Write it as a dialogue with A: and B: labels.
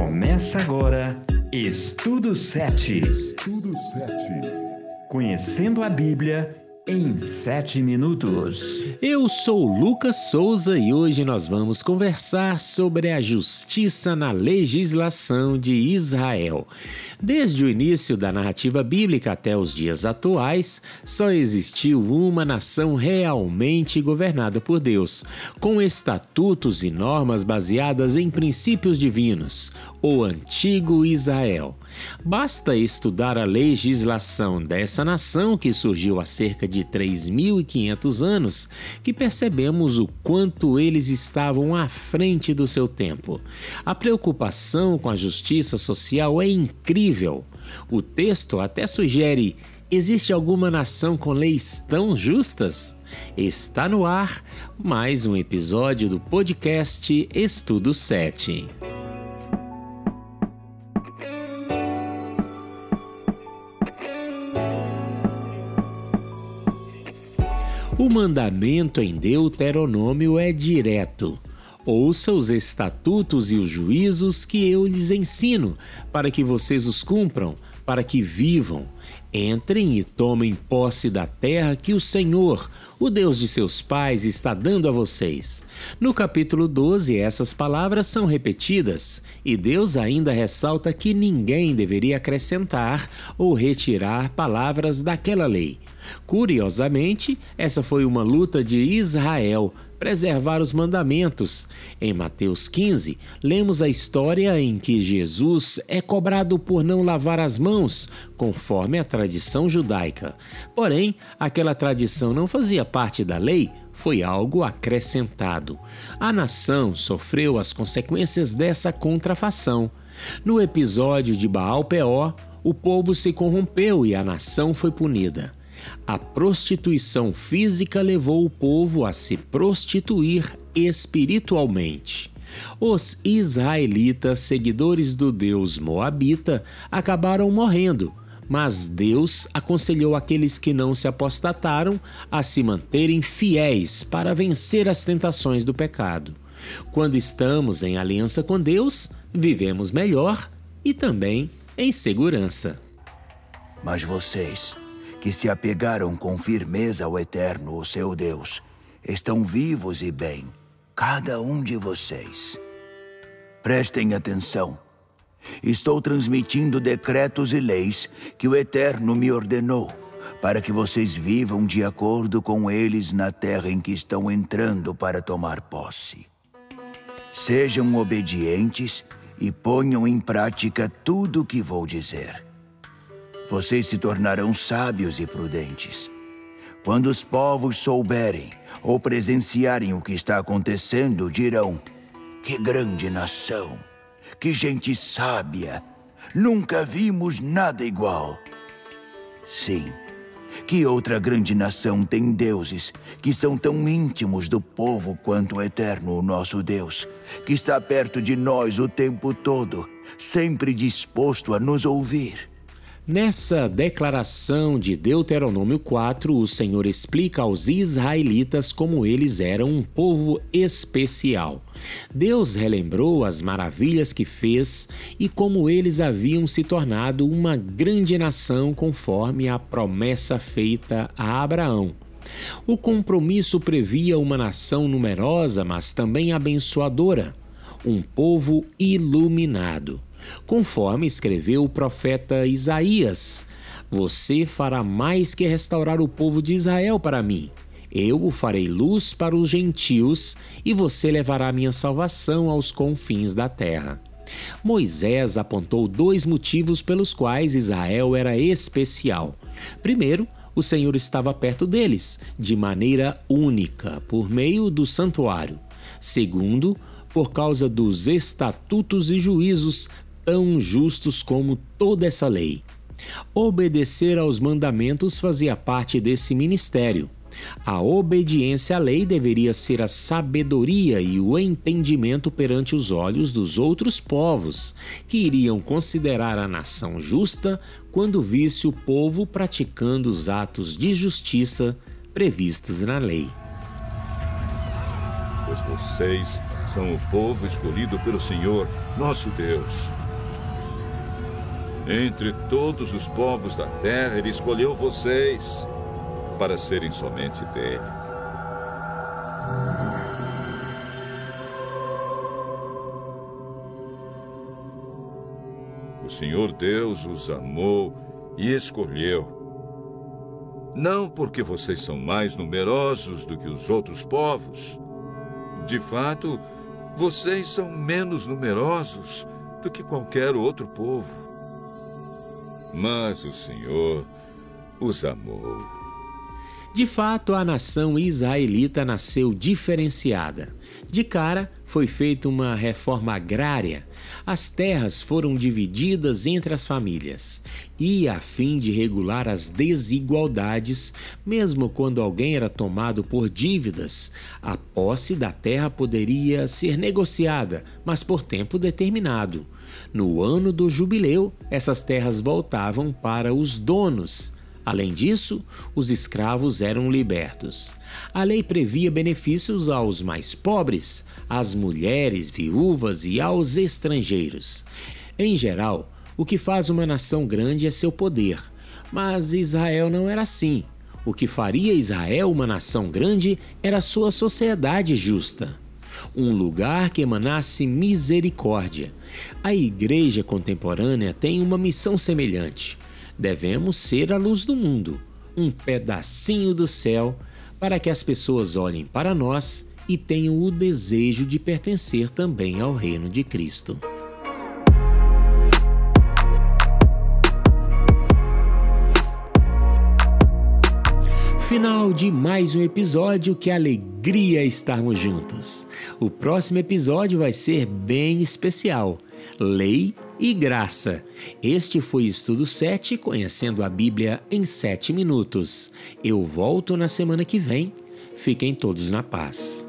A: Começa agora Estudo 7. Estudo 7. Conhecendo a Bíblia em 7 minutos.
B: Eu sou Lucas Souza e hoje nós vamos conversar sobre a justiça na legislação de Israel. Desde o início da narrativa bíblica até os dias atuais, só existiu uma nação realmente governada por Deus, com estatutos e normas baseadas em princípios divinos, o antigo Israel. Basta estudar a legislação dessa nação que surgiu há cerca de 3.500 anos que percebemos o quanto eles estavam à frente do seu tempo. A preocupação com a justiça social é incrível. O texto até sugere Existe alguma nação com leis tão justas? Está no ar mais um episódio do podcast Estudo 7. O mandamento em Deuteronômio é direto. Ouça os estatutos e os juízos que eu lhes ensino, para que vocês os cumpram, para que vivam. Entrem e tomem posse da terra que o Senhor, o Deus de seus pais, está dando a vocês. No capítulo 12, essas palavras são repetidas, e Deus ainda ressalta que ninguém deveria acrescentar ou retirar palavras daquela lei. Curiosamente, essa foi uma luta de Israel preservar os mandamentos. Em Mateus 15, lemos a história em que Jesus é cobrado por não lavar as mãos, conforme a tradição judaica. Porém, aquela tradição não fazia parte da lei, foi algo acrescentado. A nação sofreu as consequências dessa contrafação. No episódio de Baal Peor, o povo se corrompeu e a nação foi punida. A prostituição física levou o povo a se prostituir espiritualmente. Os israelitas, seguidores do deus Moabita, acabaram morrendo, mas Deus aconselhou aqueles que não se apostataram a se manterem fiéis para vencer as tentações do pecado. Quando estamos em aliança com Deus, vivemos melhor e também em segurança.
C: Mas vocês que se apegaram com firmeza ao Eterno, o seu Deus, estão vivos e bem, cada um de vocês. Prestem atenção. Estou transmitindo decretos e leis que o Eterno me ordenou, para que vocês vivam de acordo com eles na terra em que estão entrando para tomar posse. Sejam obedientes e ponham em prática tudo o que vou dizer vocês se tornarão sábios e prudentes. Quando os povos souberem ou presenciarem o que está acontecendo, dirão: Que grande nação! Que gente sábia! Nunca vimos nada igual. Sim, que outra grande nação tem deuses que são tão íntimos do povo quanto o Eterno, o nosso Deus, que está perto de nós o tempo todo, sempre disposto a nos ouvir?
B: Nessa declaração de Deuteronômio 4, o Senhor explica aos israelitas como eles eram um povo especial. Deus relembrou as maravilhas que fez e como eles haviam se tornado uma grande nação conforme a promessa feita a Abraão. O compromisso previa uma nação numerosa, mas também abençoadora, um povo iluminado. Conforme escreveu o profeta Isaías: Você fará mais que restaurar o povo de Israel para mim. Eu o farei luz para os gentios e você levará minha salvação aos confins da terra. Moisés apontou dois motivos pelos quais Israel era especial. Primeiro, o Senhor estava perto deles, de maneira única, por meio do santuário. Segundo, por causa dos estatutos e juízos tão justos como toda essa lei. Obedecer aos mandamentos fazia parte desse ministério. A obediência à lei deveria ser a sabedoria e o entendimento perante os olhos dos outros povos, que iriam considerar a nação justa quando visse o povo praticando os atos de justiça previstos na lei.
D: Pois vocês são o povo escolhido pelo Senhor, nosso Deus. Entre todos os povos da terra, Ele escolheu vocês para serem somente dele. O Senhor Deus os amou e escolheu. Não porque vocês são mais numerosos do que os outros povos. De fato, vocês são menos numerosos do que qualquer outro povo. Mas o Senhor os amou.
B: De fato, a nação israelita nasceu diferenciada. De cara, foi feita uma reforma agrária. As terras foram divididas entre as famílias. E, a fim de regular as desigualdades, mesmo quando alguém era tomado por dívidas, a posse da terra poderia ser negociada, mas por tempo determinado. No ano do jubileu, essas terras voltavam para os donos Além disso, os escravos eram libertos. A lei previa benefícios aos mais pobres, às mulheres viúvas e aos estrangeiros. Em geral, o que faz uma nação grande é seu poder, mas Israel não era assim. O que faria Israel uma nação grande era sua sociedade justa um lugar que emanasse misericórdia. A igreja contemporânea tem uma missão semelhante devemos ser a luz do mundo, um pedacinho do céu, para que as pessoas olhem para nós e tenham o desejo de pertencer também ao reino de Cristo. Final de mais um episódio, que alegria estarmos juntos. O próximo episódio vai ser bem especial. Lei e graça. Este foi Estudo 7, conhecendo a Bíblia em 7 minutos. Eu volto na semana que vem. Fiquem todos na paz.